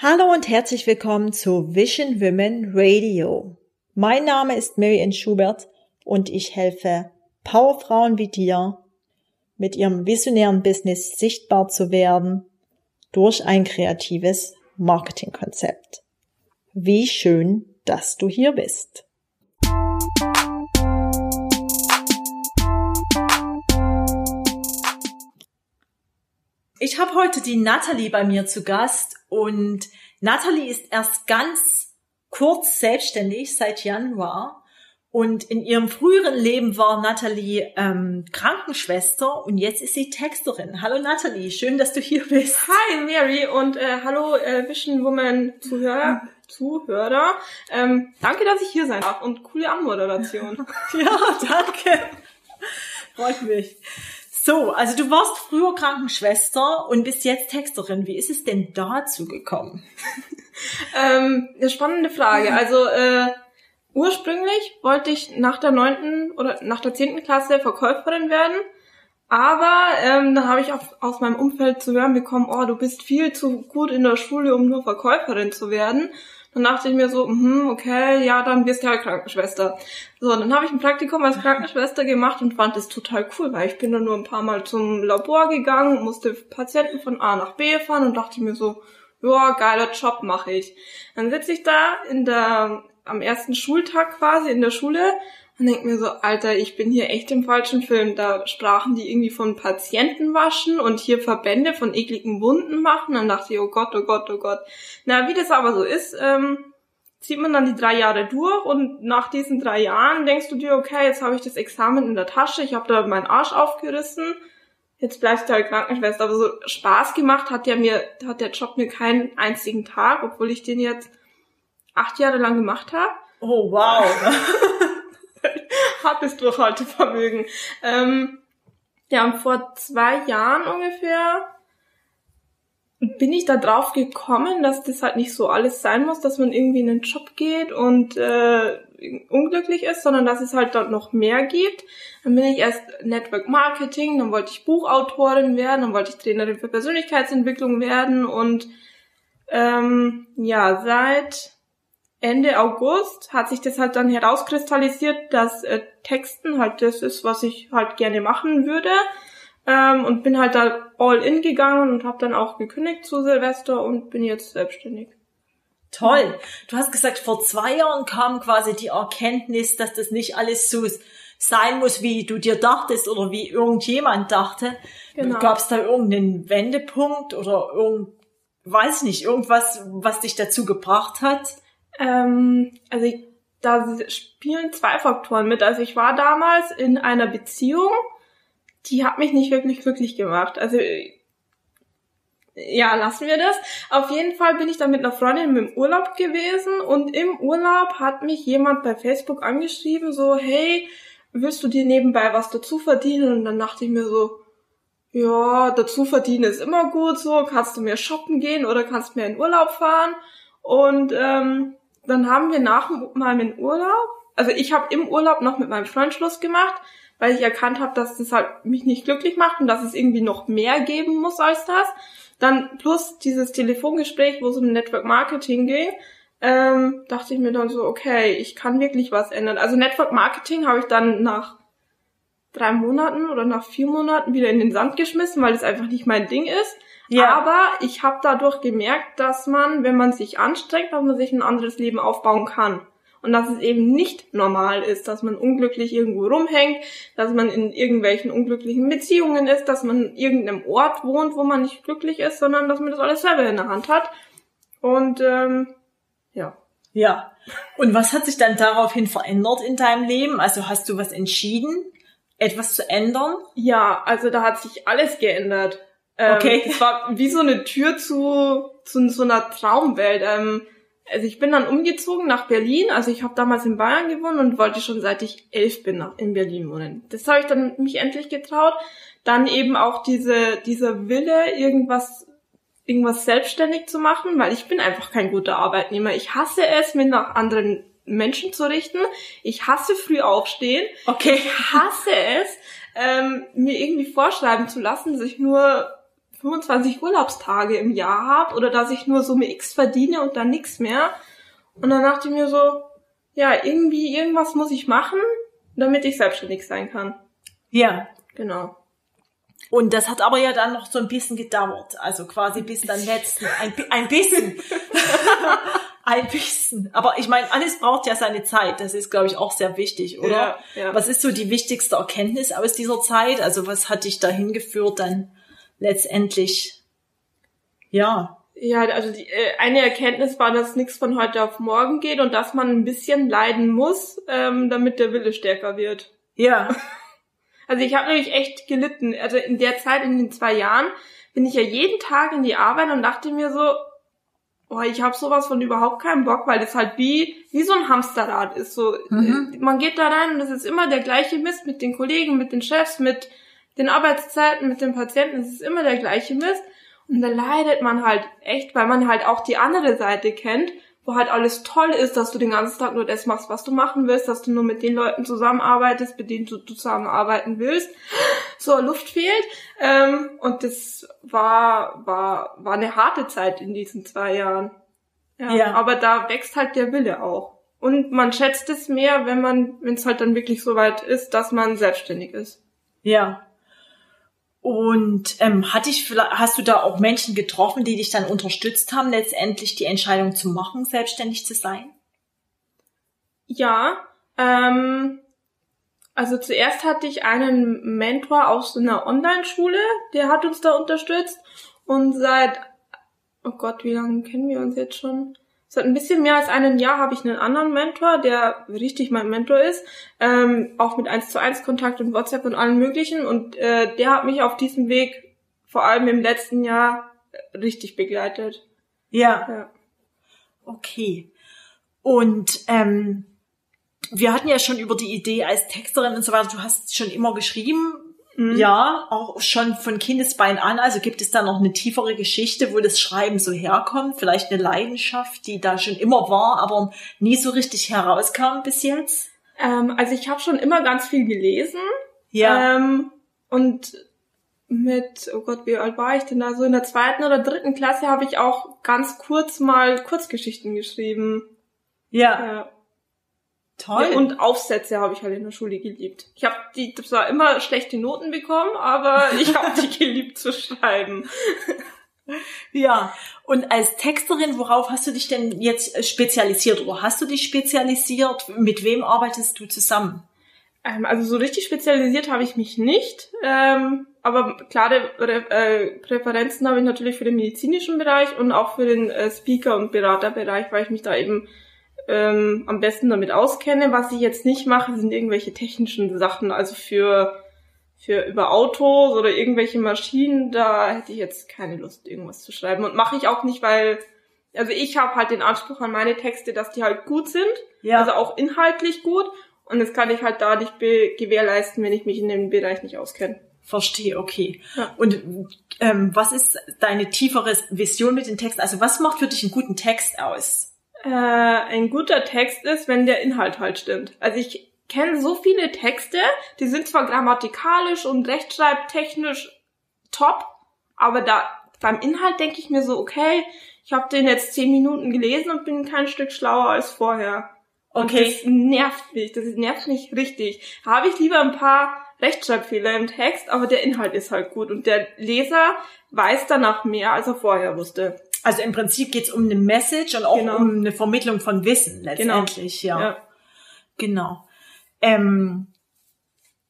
Hallo und herzlich willkommen zu Vision Women Radio. Mein Name ist Mary Ann Schubert und ich helfe Powerfrauen wie dir, mit ihrem visionären Business sichtbar zu werden durch ein kreatives Marketingkonzept. Wie schön, dass du hier bist. Ich habe heute die Natalie bei mir zu Gast und Natalie ist erst ganz kurz selbstständig seit Januar und in ihrem früheren Leben war Natalie ähm, Krankenschwester und jetzt ist sie Texterin. Hallo Natalie, schön, dass du hier bist. Hi Mary und äh, hallo äh, Vision Woman Zuhörer. Zuhörer. Ähm, danke, dass ich hier sein darf und coole Anmoderation. ja, danke. Freut mich. So, also du warst früher Krankenschwester und bist jetzt Texterin. Wie ist es denn dazu gekommen? ähm, eine spannende Frage. Also äh, ursprünglich wollte ich nach der neunten oder nach der zehnten Klasse Verkäuferin werden. Aber ähm, dann habe ich auch aus meinem Umfeld zu hören bekommen, oh, du bist viel zu gut in der Schule, um nur Verkäuferin zu werden. Dann dachte ich mir so, hm, okay, ja, dann wirst du halt Krankenschwester. So, dann habe ich ein Praktikum als Krankenschwester gemacht und fand es total cool, weil ich bin dann nur ein paar Mal zum Labor gegangen, musste Patienten von A nach B fahren und dachte mir so, ja, geiler Job mache ich. Dann sitze ich da in der am ersten Schultag quasi in der Schule und denk mir so, Alter, ich bin hier echt im falschen Film. Da sprachen die irgendwie von Patienten waschen und hier Verbände von ekligen Wunden machen. Dann dachte ich, oh Gott, oh Gott, oh Gott. Na, wie das aber so ist, ähm, zieht man dann die drei Jahre durch und nach diesen drei Jahren denkst du dir, okay, jetzt habe ich das Examen in der Tasche, ich habe da meinen Arsch aufgerissen, jetzt bleibst du halt Krankenschwester. Aber so Spaß gemacht hat der mir, hat der Job mir keinen einzigen Tag, obwohl ich den jetzt acht Jahre lang gemacht habe. Oh wow. Hartes Durchhaltevermögen. Ähm, ja, und vor zwei Jahren ungefähr bin ich da drauf gekommen, dass das halt nicht so alles sein muss, dass man irgendwie in einen Job geht und äh, unglücklich ist, sondern dass es halt dort noch mehr gibt. Dann bin ich erst Network Marketing, dann wollte ich Buchautorin werden, dann wollte ich Trainerin für Persönlichkeitsentwicklung werden und ähm, ja, seit Ende August hat sich das halt dann herauskristallisiert, dass äh, Texten halt das ist, was ich halt gerne machen würde. Ähm, und bin halt da all in gegangen und habe dann auch gekündigt zu Silvester und bin jetzt selbstständig. Toll. Du hast gesagt, vor zwei Jahren kam quasi die Erkenntnis, dass das nicht alles so sein muss, wie du dir dachtest oder wie irgendjemand dachte. Genau. Gab es da irgendeinen Wendepunkt oder irgend, weiß nicht, irgendwas, was dich dazu gebracht hat? Ähm, also ich, da spielen zwei Faktoren mit. Also ich war damals in einer Beziehung, die hat mich nicht wirklich glücklich gemacht. Also ja, lassen wir das. Auf jeden Fall bin ich dann mit einer Freundin im Urlaub gewesen und im Urlaub hat mich jemand bei Facebook angeschrieben, so, hey, willst du dir nebenbei was dazu verdienen? Und dann dachte ich mir so, ja, dazu verdienen ist immer gut, so, kannst du mir shoppen gehen oder kannst mir in Urlaub fahren? Und ähm, dann haben wir nach meinem Urlaub, also ich habe im Urlaub noch mit meinem Freund Schluss gemacht, weil ich erkannt habe, dass das halt mich nicht glücklich macht und dass es irgendwie noch mehr geben muss als das. Dann plus dieses Telefongespräch, wo es um Network Marketing ging, ähm, dachte ich mir dann so, okay, ich kann wirklich was ändern. Also Network Marketing habe ich dann nach drei Monaten oder nach vier Monaten wieder in den Sand geschmissen, weil es einfach nicht mein Ding ist. Ja. Aber ich habe dadurch gemerkt, dass man, wenn man sich anstrengt, dass man sich ein anderes Leben aufbauen kann. Und dass es eben nicht normal ist, dass man unglücklich irgendwo rumhängt, dass man in irgendwelchen unglücklichen Beziehungen ist, dass man in irgendeinem Ort wohnt, wo man nicht glücklich ist, sondern dass man das alles selber in der Hand hat. Und ähm, ja. Ja. Und was hat sich dann daraufhin verändert in deinem Leben? Also hast du was entschieden, etwas zu ändern? Ja, also da hat sich alles geändert. Ähm, okay. Es war wie so eine Tür zu, zu so einer Traumwelt. Ähm, also ich bin dann umgezogen nach Berlin. Also ich habe damals in Bayern gewohnt und wollte schon seit ich elf bin in Berlin wohnen. Das habe ich dann mich endlich getraut. Dann eben auch diese dieser Wille, irgendwas irgendwas selbstständig zu machen, weil ich bin einfach kein guter Arbeitnehmer. Ich hasse es, mir nach anderen Menschen zu richten. Ich hasse früh aufstehen. Okay. Ich hasse es, ähm, mir irgendwie vorschreiben zu lassen, dass ich nur 25 Urlaubstage im Jahr habe oder dass ich nur Summe X verdiene und dann nichts mehr. Und dann dachte ich mir so, ja, irgendwie, irgendwas muss ich machen, damit ich selbstständig sein kann. Ja. Genau. Und das hat aber ja dann noch so ein bisschen gedauert. Also quasi bis dann letzten, ein, ein bisschen. ein bisschen. Aber ich meine, alles braucht ja seine Zeit. Das ist, glaube ich, auch sehr wichtig, oder? Ja, ja. Was ist so die wichtigste Erkenntnis aus dieser Zeit? Also was hat dich dahin geführt, dann letztendlich, ja. Ja, also die, äh, eine Erkenntnis war, dass nichts von heute auf morgen geht und dass man ein bisschen leiden muss, ähm, damit der Wille stärker wird. Ja. Also ich habe nämlich echt gelitten. Also in der Zeit, in den zwei Jahren, bin ich ja jeden Tag in die Arbeit und dachte mir so, oh, ich habe sowas von überhaupt keinen Bock, weil das halt wie wie so ein Hamsterrad ist. So, Mhm. äh, man geht da rein und es ist immer der gleiche Mist mit den Kollegen, mit den Chefs, mit den Arbeitszeiten, mit den Patienten. Es ist immer der gleiche Mist und da leidet man halt echt, weil man halt auch die andere Seite kennt, wo halt alles toll ist, dass du den ganzen Tag nur das machst, was du machen willst, dass du nur mit den Leuten zusammenarbeitest, mit denen du zusammenarbeiten willst. So, Luft fehlt. Ähm, und das war, war, war eine harte Zeit in diesen zwei Jahren. Ja, Ja. Aber da wächst halt der Wille auch. Und man schätzt es mehr, wenn man, wenn es halt dann wirklich so weit ist, dass man selbstständig ist. Ja. Und ähm, hat dich, vielleicht- hast du da auch Menschen getroffen, die dich dann unterstützt haben, letztendlich die Entscheidung zu machen, selbstständig zu sein? Ja, ähm, also zuerst hatte ich einen Mentor aus einer Online-Schule, der hat uns da unterstützt und seit, oh Gott, wie lange kennen wir uns jetzt schon? Seit ein bisschen mehr als einem Jahr habe ich einen anderen Mentor, der richtig mein Mentor ist, ähm, auch mit 1 zu 1 Kontakt und WhatsApp und allem möglichen und äh, der hat mich auf diesem Weg vor allem im letzten Jahr richtig begleitet. Ja. Ja. Okay. Und ähm, wir hatten ja schon über die Idee als Texterin und so weiter, du hast schon immer geschrieben, Mhm. ja, auch schon von Kindesbein an. Also gibt es da noch eine tiefere Geschichte, wo das Schreiben so herkommt? Vielleicht eine Leidenschaft, die da schon immer war, aber nie so richtig herauskam bis jetzt? Ähm, also ich habe schon immer ganz viel gelesen. Ja. Ähm, und mit, oh Gott, wie alt war ich denn da? So in der zweiten oder dritten Klasse habe ich auch ganz kurz mal Kurzgeschichten geschrieben. ja. Ja. Toll. Und Aufsätze habe ich halt in der Schule geliebt. Ich habe die zwar immer schlechte Noten bekommen, aber ich habe die geliebt zu schreiben. Ja, und als Texterin, worauf hast du dich denn jetzt äh, spezialisiert oder hast du dich spezialisiert? Mit wem arbeitest du zusammen? Ähm, also so richtig spezialisiert habe ich mich nicht, ähm, aber klare Re äh, Präferenzen habe ich natürlich für den medizinischen Bereich und auch für den äh, Speaker- und Beraterbereich, weil ich mich da eben ähm, am besten damit auskenne. Was ich jetzt nicht mache, sind irgendwelche technischen Sachen, also für für über Autos oder irgendwelche Maschinen, da hätte ich jetzt keine Lust, irgendwas zu schreiben. Und mache ich auch nicht, weil, also ich habe halt den Anspruch an meine Texte, dass die halt gut sind, Ja. also auch inhaltlich gut. Und das kann ich halt da nicht gewährleisten, wenn ich mich in dem Bereich nicht auskenne. Verstehe, okay. Ja. Und ähm, was ist deine tiefere Vision mit den Texten? Also was macht für dich einen guten Text aus? Äh, ein guter Text ist, wenn der Inhalt halt stimmt. Also ich kenne so viele Texte, die sind zwar grammatikalisch und rechtschreibtechnisch top, aber da beim Inhalt denke ich mir so, okay, ich habe den jetzt zehn Minuten gelesen und bin kein Stück schlauer als vorher. Und Okay. das nervt mich, das nervt mich richtig. Habe ich lieber ein paar Rechtschreibfehler im Text, aber der Inhalt ist halt gut und der Leser weiß danach mehr, als er vorher wusste. Also im Prinzip geht's um eine Message und auch Genau. um eine Vermittlung von Wissen letztendlich, ja. Ja. Genau. Ähm,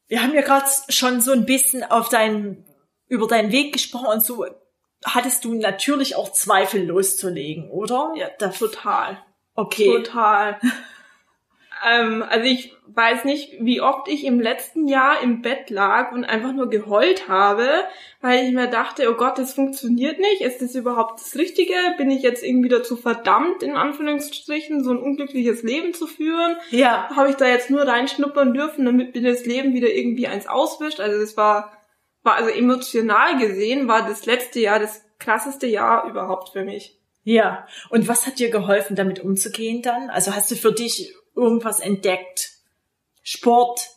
wir haben ja gerade schon so ein bisschen auf deinen, über deinen Weg gesprochen und so hattest du natürlich auch Zweifel loszulegen, oder? Ja, total. Okay. Total. ähm, also ich weiß nicht, wie oft ich im letzten Jahr im Bett lag und einfach nur geheult habe, weil ich mir dachte, oh Gott, das funktioniert nicht. Ist das überhaupt das Richtige? Bin ich jetzt irgendwie dazu verdammt, in Anführungsstrichen, so ein unglückliches Leben zu führen? Ja. Habe ich da jetzt nur reinschnuppern dürfen, damit mir das Leben wieder irgendwie eins auswischt? Also das war, war also emotional gesehen, war das letzte Jahr das krasseste Jahr überhaupt für mich. Ja. Und was hat dir geholfen, damit umzugehen dann? Also hast du für dich irgendwas entdeckt? Sport,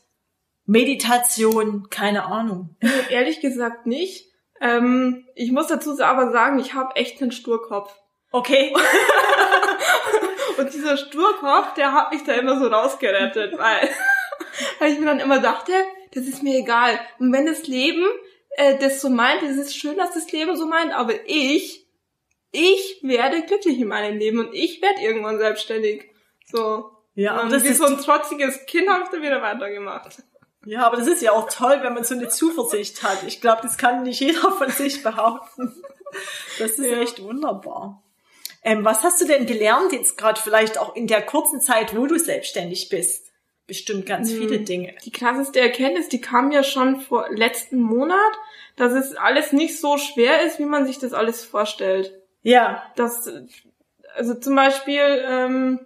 Meditation, keine Ahnung. Ehrlich gesagt nicht. Ähm, ich muss dazu aber sagen, ich habe echt einen Sturkopf. Okay. Und dieser Sturkopf, der hat mich da immer so rausgerettet, weil, weil ich mir dann immer dachte, das ist mir egal. Und wenn das Leben äh, das so meint, es ist schön, dass das Leben so meint, aber ich, ich werde glücklich in meinem Leben und ich werde irgendwann selbstständig. So. Ja, aber und das ist so ein trotziges Kind habe ich dann wieder weitergemacht. Ja, aber das ist ja auch toll, wenn man so eine Zuversicht hat. Ich glaube, das kann nicht jeder von sich behaupten. Das ist Ja. echt wunderbar. Ähm, was hast du denn gelernt jetzt gerade vielleicht auch in der kurzen Zeit, wo du selbstständig bist? Bestimmt ganz Hm. viele Dinge. Die krasseste Erkenntnis, die kam ja schon vor letzten Monat, dass es alles nicht so schwer ist, wie man sich das alles vorstellt. Ja, dass, also zum Beispiel, ähm,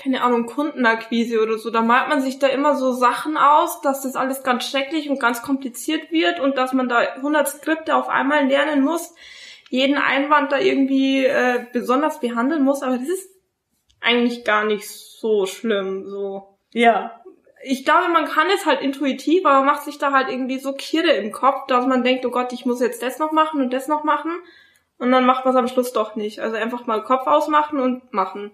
keine Ahnung, Kundenakquise oder so, da malt man sich da immer so Sachen aus, dass das alles ganz schrecklich und ganz kompliziert wird und dass man da 100 Skripte auf einmal lernen muss, jeden Einwand da irgendwie äh, besonders behandeln muss, aber das ist eigentlich gar nicht so schlimm, so. ja, Ich glaube, man kann es halt intuitiv, aber man macht sich da halt irgendwie so Kirre im Kopf, dass man denkt, oh Gott, ich muss jetzt das noch machen und das noch machen. Und dann macht man es am Schluss doch nicht. Also einfach mal Kopf ausmachen und machen.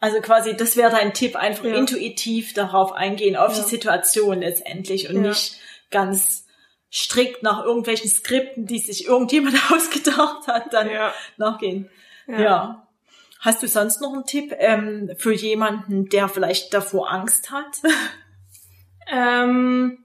Also quasi, das wäre dein Tipp, einfach Ja. intuitiv darauf eingehen, auf Ja. die Situation letztendlich und Ja. nicht ganz strikt nach irgendwelchen Skripten, die sich irgendjemand ausgedacht hat, dann nachgehen. Ja. Hast du sonst noch einen Tipp ähm, für jemanden, der vielleicht davor Angst hat? Ähm,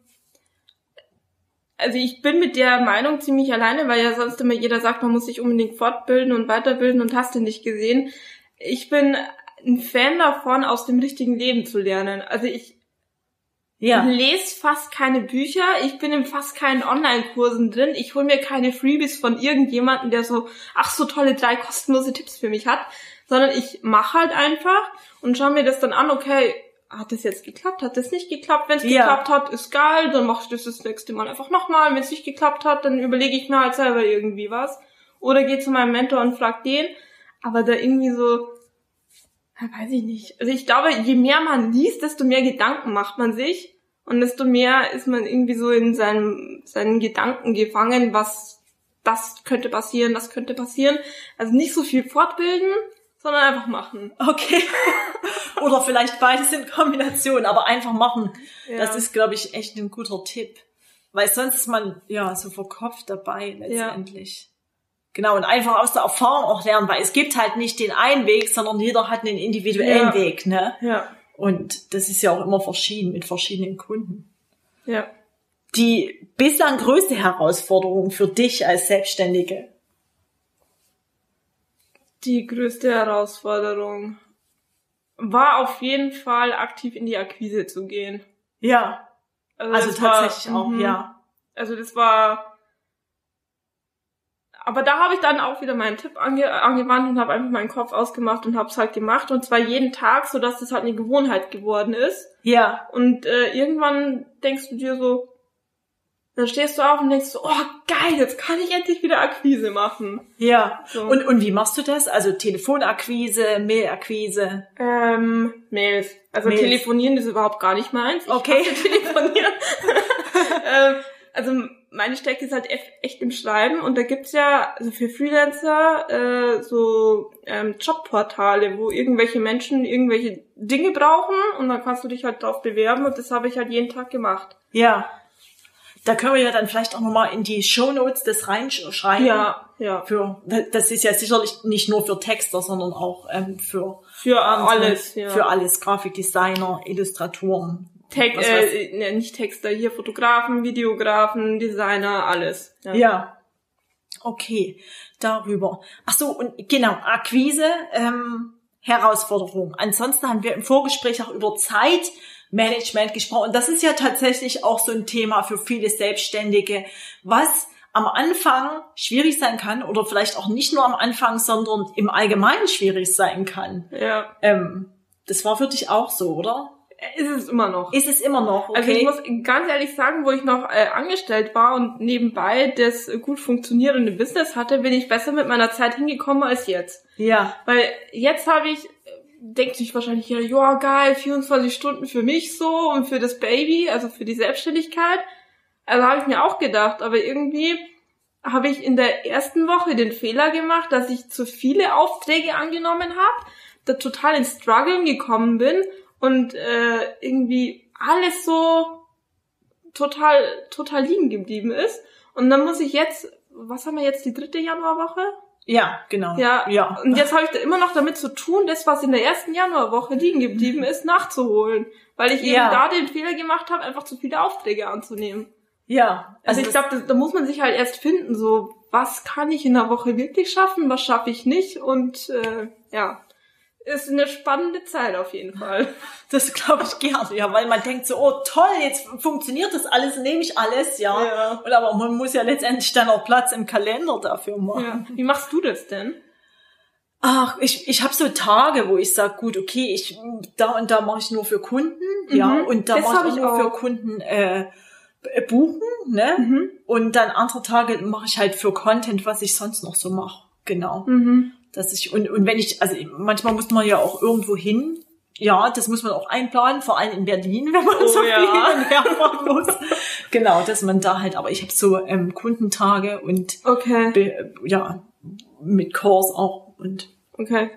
also ich bin mit der Meinung ziemlich alleine, weil ja sonst immer jeder sagt, man muss sich unbedingt fortbilden und weiterbilden und hast du nicht gesehen. Ich bin ein Fan davon, aus dem richtigen Leben zu lernen. Also ich Ja. Lese fast keine Bücher, ich bin in fast keinen Online-Kursen drin, ich hole mir keine Freebies von irgendjemandem, der so, ach so tolle drei kostenlose Tipps für mich hat, sondern ich mache halt einfach und schaue mir das dann an, okay, hat das jetzt geklappt, hat das nicht geklappt, wenn es Ja. geklappt hat, ist geil, dann mache ich das das nächste Mal einfach nochmal, wenn es nicht geklappt hat, dann überlege ich mir halt selber irgendwie was oder gehe zu meinem Mentor und frag den, aber da irgendwie so, weiß ich nicht. Also ich glaube, je mehr man liest, desto mehr Gedanken macht man sich und desto mehr ist man irgendwie so in seinem, seinen Gedanken gefangen, was das könnte passieren, das könnte passieren. Also nicht so viel fortbilden, sondern einfach machen. Okay. Oder vielleicht beides in Kombination, aber einfach machen. Ja. Das ist, glaube ich, echt ein guter Tipp. Weil sonst ist man ja so verkopft dabei letztendlich. Genau, und einfach aus der Erfahrung auch lernen, weil es gibt halt nicht den einen Weg, sondern jeder hat einen individuellen Ja. Weg, ne? Ja, Und das ist ja auch immer verschieden mit verschiedenen Kunden. ja. Die bislang größte Herausforderung für dich als Selbstständige? Die größte Herausforderung war auf jeden Fall aktiv in die Akquise zu gehen. Ja, also war- tatsächlich auch, mhm. ja. Also das war. Aber da habe ich dann auch wieder meinen Tipp ange angewandt und habe einfach meinen Kopf ausgemacht und habe es halt gemacht und zwar jeden Tag, so dass das halt eine Gewohnheit geworden ist. Ja, Und äh, irgendwann denkst du dir so, dann stehst du auf und denkst so, oh geil, jetzt kann ich endlich wieder Akquise machen. ja. So. Und, und wie machst du das? Also Telefonakquise, Mailakquise? Ähm, Mails. Also Mails. telefonieren ist überhaupt gar nicht meins. Ich Okay. telefonieren. ähm, also meine Stärke ist halt eff- echt im Schreiben und da gibt's ja also für Freelancer äh, so ähm, Jobportale, wo irgendwelche Menschen irgendwelche Dinge brauchen und dann kannst du dich halt drauf bewerben und das habe ich halt jeden Tag gemacht. Ja. Da können wir ja dann vielleicht auch nochmal in die Shownotes das reinschreiben. Ja, ja. Für, das ist ja sicherlich nicht nur für Texter, sondern auch ähm, für Für alles, ja. Für alles, Grafikdesigner, Illustratoren. Weiß- äh, ne, nicht Texter, hier Fotografen, Videografen, Designer, alles. Ja. Okay, darüber. Ach so, und genau, Akquise, ähm, Herausforderung. Ansonsten haben wir im Vorgespräch auch über Zeitmanagement gesprochen. Und das ist ja tatsächlich auch so ein Thema für viele Selbstständige, was am Anfang schwierig sein kann oder vielleicht auch nicht nur am Anfang, sondern im Allgemeinen schwierig sein kann. Ja, Ähm, das war für dich auch so, oder? Ist es immer noch. Ist es immer noch, okay? Also ich muss ganz ehrlich sagen, wo ich noch äh, angestellt war und nebenbei das gut funktionierende Business hatte, bin ich besser mit meiner Zeit hingekommen als jetzt. ja, Weil jetzt habe ich, denkt sich wahrscheinlich jeder, ja geil, 24 Stunden für mich so und für das Baby, also für die Selbstständigkeit. Also habe ich mir auch gedacht, aber irgendwie habe ich in der ersten Woche den Fehler gemacht, dass ich zu viele Aufträge angenommen habe, da total ins Struggeln gekommen bin und äh, irgendwie alles so total total liegen geblieben ist. Und dann muss ich jetzt, was haben wir jetzt, die dritte Januarwoche? Ja, genau. Ja, ja. Und jetzt habe ich da immer noch damit zu tun, das, was in der ersten Januarwoche liegen geblieben ist, nachzuholen. Weil ich eben ja. da den Fehler gemacht habe, einfach zu viele Aufträge anzunehmen. Ja. Also, also ich glaube, da muss man sich halt erst finden, so was kann ich in der Woche wirklich schaffen, was schaffe ich nicht und äh, ja ist eine spannende Zeit auf jeden Fall. Das glaube ich gerne, ja, weil man denkt so, oh toll, jetzt funktioniert das alles, nehme ich alles, ja. ja. Und aber man muss ja letztendlich dann auch Platz im Kalender dafür machen. Ja. Wie machst du das denn? Ach, ich, ich habe so Tage, wo ich sage, gut, okay, ich da und da mache ich nur für Kunden, mhm. ja, und da mache ich nur auch. für Kunden äh, buchen, ne? Mhm. Und dann andere Tage mache ich halt für Content, was ich sonst noch so mache. Genau. Mhm dass ich, und, und wenn ich, also manchmal muss man ja auch irgendwo hin. Ja, das muss man auch einplanen, vor allem in Berlin, wenn man oh, so ja. viel hin und her fahren muss. genau, dass man da halt, aber ich habe so ähm, Kundentage und okay. Be, ja, mit Kurs auch und okay.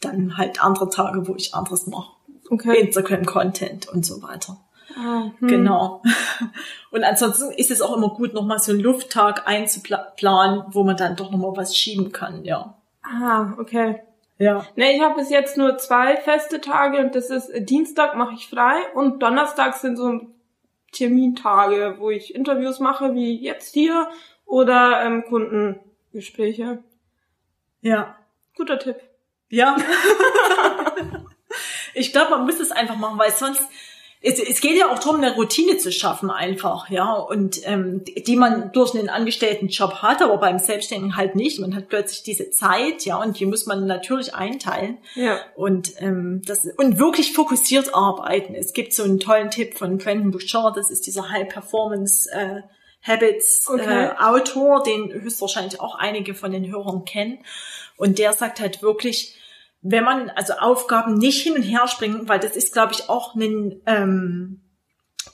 dann halt andere Tage, wo ich anderes mache. Okay. Instagram-Content und so weiter. Ah, hm. Genau. Und ansonsten ist es auch immer gut, nochmal so einen Lufttag einzuplanen, wo man dann doch nochmal was schieben kann, ja. Ah, okay. Ja. Ne, ich habe bis jetzt nur zwei feste Tage und das ist äh, Dienstag mache ich frei und Donnerstag sind so Termintage, wo ich Interviews mache, wie jetzt hier, oder ähm, Kundengespräche. Ja. Guter Tipp. Ja. ich glaube, man muss es einfach machen, weil sonst es, es geht ja auch darum, eine Routine zu schaffen einfach, ja, und ähm, die man durch einen Angestelltenjob hat, aber beim Selbstständigen halt nicht. Man hat plötzlich diese Zeit, ja, und die muss man natürlich einteilen. Ja. Und ähm, das und wirklich fokussiert arbeiten. Es gibt so einen tollen Tipp von Brandon Bouchard, das ist dieser High Performance äh, Habits okay. äh, Autor, den höchstwahrscheinlich auch einige von den Hörern kennen. Und der sagt halt wirklich, wenn man also Aufgaben nicht hin und her springen, weil das ist, glaube ich, auch ein ähm,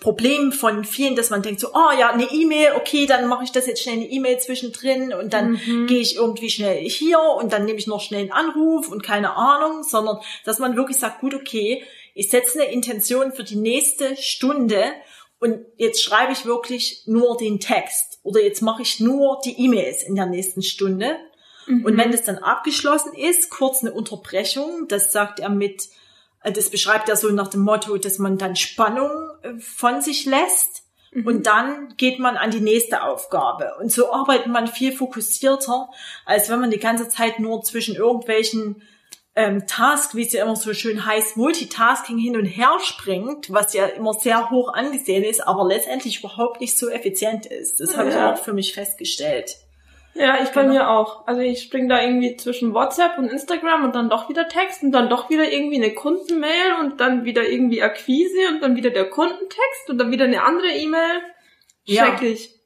Problem von vielen, dass man denkt so, oh ja, eine E-Mail, okay, dann mache ich das jetzt schnell eine E-Mail zwischendrin und dann mhm. gehe ich irgendwie schnell hier und dann nehme ich noch schnell einen Anruf und keine Ahnung, sondern dass man wirklich sagt, gut, okay, ich setze eine Intention für die nächste Stunde und jetzt schreibe ich wirklich nur den Text oder jetzt mache ich nur die E-Mails in der nächsten Stunde Mhm. Und wenn das dann abgeschlossen ist, kurz eine Unterbrechung, das sagt er mit, äh, das beschreibt er so nach dem Motto, dass man dann Spannung äh, von sich lässt. Mhm. Und dann geht man an die nächste Aufgabe. Und so arbeitet man viel fokussierter, als wenn man die ganze Zeit nur zwischen irgendwelchen ähm, Task, wie es ja immer so schön heißt, Multitasking hin und her springt, was ja immer sehr hoch angesehen ist, aber letztendlich überhaupt nicht so effizient ist. Das ja. habe ich auch für mich festgestellt. Ja, ich bei genau. mir auch. Also ich spring da irgendwie zwischen WhatsApp und Instagram und dann doch wieder Text und dann doch wieder irgendwie eine Kundenmail und dann wieder irgendwie Akquise und dann wieder der Kundentext und dann wieder eine andere E-Mail. Schrecklich. Ja.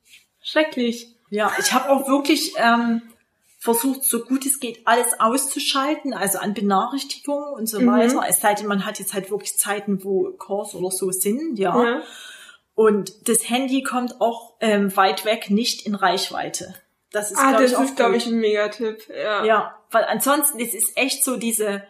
Schrecklich. Ja, ich habe auch wirklich ähm, versucht, so gut es geht, alles auszuschalten, also an Benachrichtigungen und so mhm. weiter. Es sei denn, man hat jetzt halt wirklich Zeiten, wo Kurs oder so sind, ja. ja. Und das Handy kommt auch ähm, weit weg, nicht in Reichweite. Das ist, ah, das ich, ist, glaube ich, ein Megatipp. Ja. ja, weil ansonsten es ist echt so diese,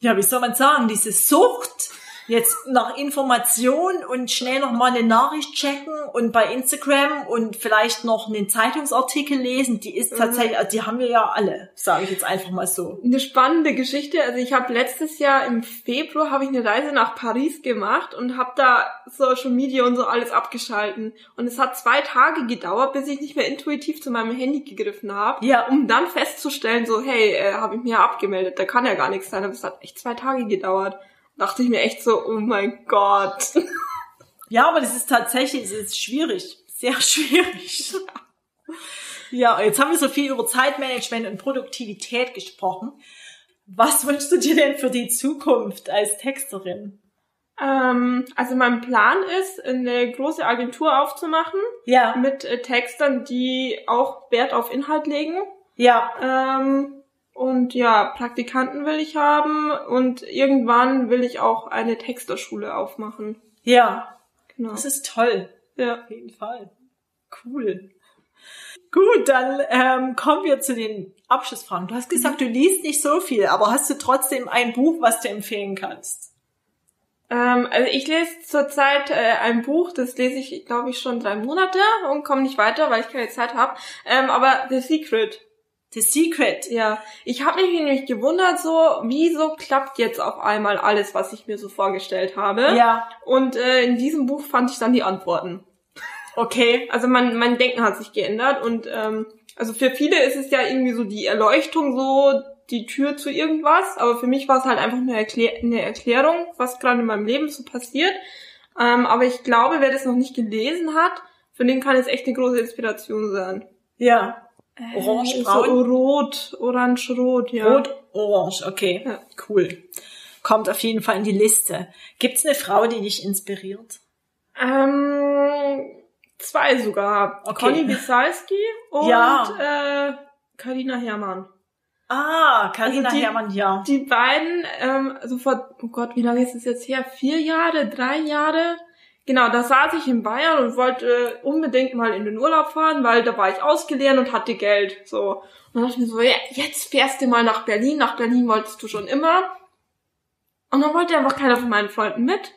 ja, wie soll man sagen, diese Sucht jetzt nach Information und schnell noch mal eine Nachricht checken und bei Instagram und vielleicht noch einen Zeitungsartikel lesen, die ist mhm. tatsächlich, also die haben wir ja alle, sage ich jetzt einfach mal so. Eine spannende Geschichte. Also ich habe letztes Jahr im Februar habe ich eine Reise nach Paris gemacht und habe da Social Media und so alles abgeschalten und es hat zwei Tage gedauert, bis ich nicht mehr intuitiv zu meinem Handy gegriffen habe, ja. um dann festzustellen, so hey, äh, habe ich mir abgemeldet, da kann ja gar nichts sein, aber es hat echt zwei Tage gedauert dachte ich mir echt so, oh mein Gott. Ja, aber das ist tatsächlich, es ist schwierig. Sehr schwierig. Ja, jetzt haben wir so viel über Zeitmanagement und Produktivität gesprochen. Was wünschst du dir denn für die Zukunft als Texterin? Ähm, also mein Plan ist, eine große Agentur aufzumachen. Ja. Mit äh, Textern, die auch Wert auf Inhalt legen. Ja. Ähm, und ja, Praktikanten will ich haben und irgendwann will ich auch eine Texterschule aufmachen. Ja. Genau. Das ist toll. Ja. Auf jeden Fall. Cool. Gut, dann ähm, kommen wir zu den Abschlussfragen. Du hast gesagt, du liest nicht so viel, aber hast du trotzdem ein Buch, was du empfehlen kannst? Ähm, also ich lese zurzeit äh, ein Buch, das lese ich, glaube ich, schon drei Monate und komme nicht weiter, weil ich keine Zeit habe. Ähm, aber The Secret. The Secret. Ja, ich habe mich nämlich gewundert, so wieso klappt jetzt auf einmal alles, was ich mir so vorgestellt habe. Ja. Und äh, in diesem Buch fand ich dann die Antworten. Okay. Also mein, mein Denken hat sich geändert und ähm, also für viele ist es ja irgendwie so die Erleuchtung so die Tür zu irgendwas, aber für mich war es halt einfach eine, Erklär eine Erklärung, was gerade in meinem Leben so passiert. Ähm, aber ich glaube, wer das noch nicht gelesen hat, für den kann es echt eine große Inspiration sein. Ja. Orange, braun? So rot, orange, rot, ja. Rot, orange, okay. Ja. Cool. Kommt auf jeden Fall in die Liste. Gibt's eine Frau, die dich inspiriert? Ähm, zwei sogar. Okay. Conny Bisalski und ja. äh, Carina Herrmann. Ah, Carina also Herrmann, ja. Die beiden, ähm, also vor, oh Gott, wie lange ist es jetzt her? Vier Jahre, drei Jahre? Genau, da saß ich in Bayern und wollte unbedingt mal in den Urlaub fahren, weil da war ich ausgelernt und hatte Geld. So. Und dann dachte ich mir so, ja, jetzt fährst du mal nach Berlin. Nach Berlin wolltest du schon immer. Und dann wollte einfach keiner von meinen Freunden mit.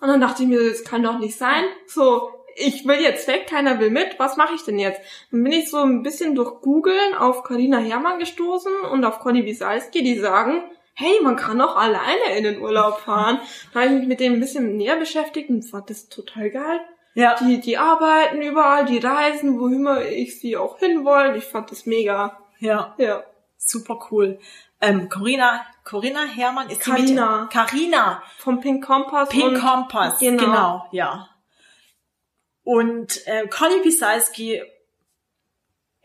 Und dann dachte ich mir, das kann doch nicht sein. So, ich will jetzt weg, keiner will mit, was mache ich denn jetzt? Dann bin ich so ein bisschen durch Googeln auf Karina Herrmann gestoßen und auf Conny Wisalski, die sagen, hey, man kann auch alleine in den Urlaub fahren. Da habe ich mich mit dem ein bisschen näher beschäftigt und fand das total geil. Ja. Die, die arbeiten überall, die reisen, wo immer ich sie auch hinwollen. Ich fand das mega. Ja. Ja. Super cool. Ähm, Corinna, Corinna Herrmann ist Carina. die Carina. Vom Pink Compass. Pink Compass, genau. genau, ja. Und äh, Conny Pisalski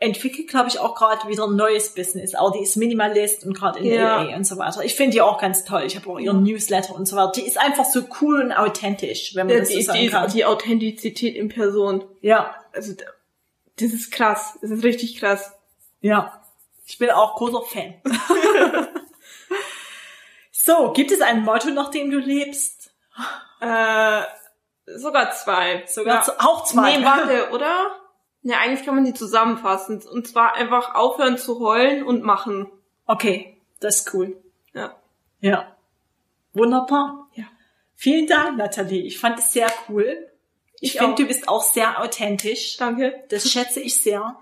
entwickelt, glaube ich, auch gerade wieder ein neues Business. Auch die ist Minimalist und gerade in ja. LA und so weiter. Ich finde die auch ganz toll. Ich habe auch ihren Newsletter und so weiter. Die ist einfach so cool und authentisch, wenn man ja, das so sagen die, kann. Die Authentizität in Person. Ja. Also das ist krass. Das ist richtig krass. Ja. Ich bin auch großer Fan. so, gibt es ein Motto, nach dem du lebst? Äh, Sogar zwei. Sogar ja. auch zwei. Nee, warte, oder? Ja, eigentlich kann man die zusammenfassen. Und zwar einfach aufhören zu heulen und machen. Okay, das ist cool. Ja. Ja. Wunderbar. Ja. Vielen Dank, Nathalie. Ich fand es sehr cool. Ich, ich finde, du bist auch sehr authentisch. Danke. Das schätze ich sehr.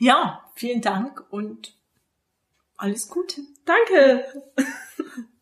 Ja, vielen Dank und alles Gute. Danke.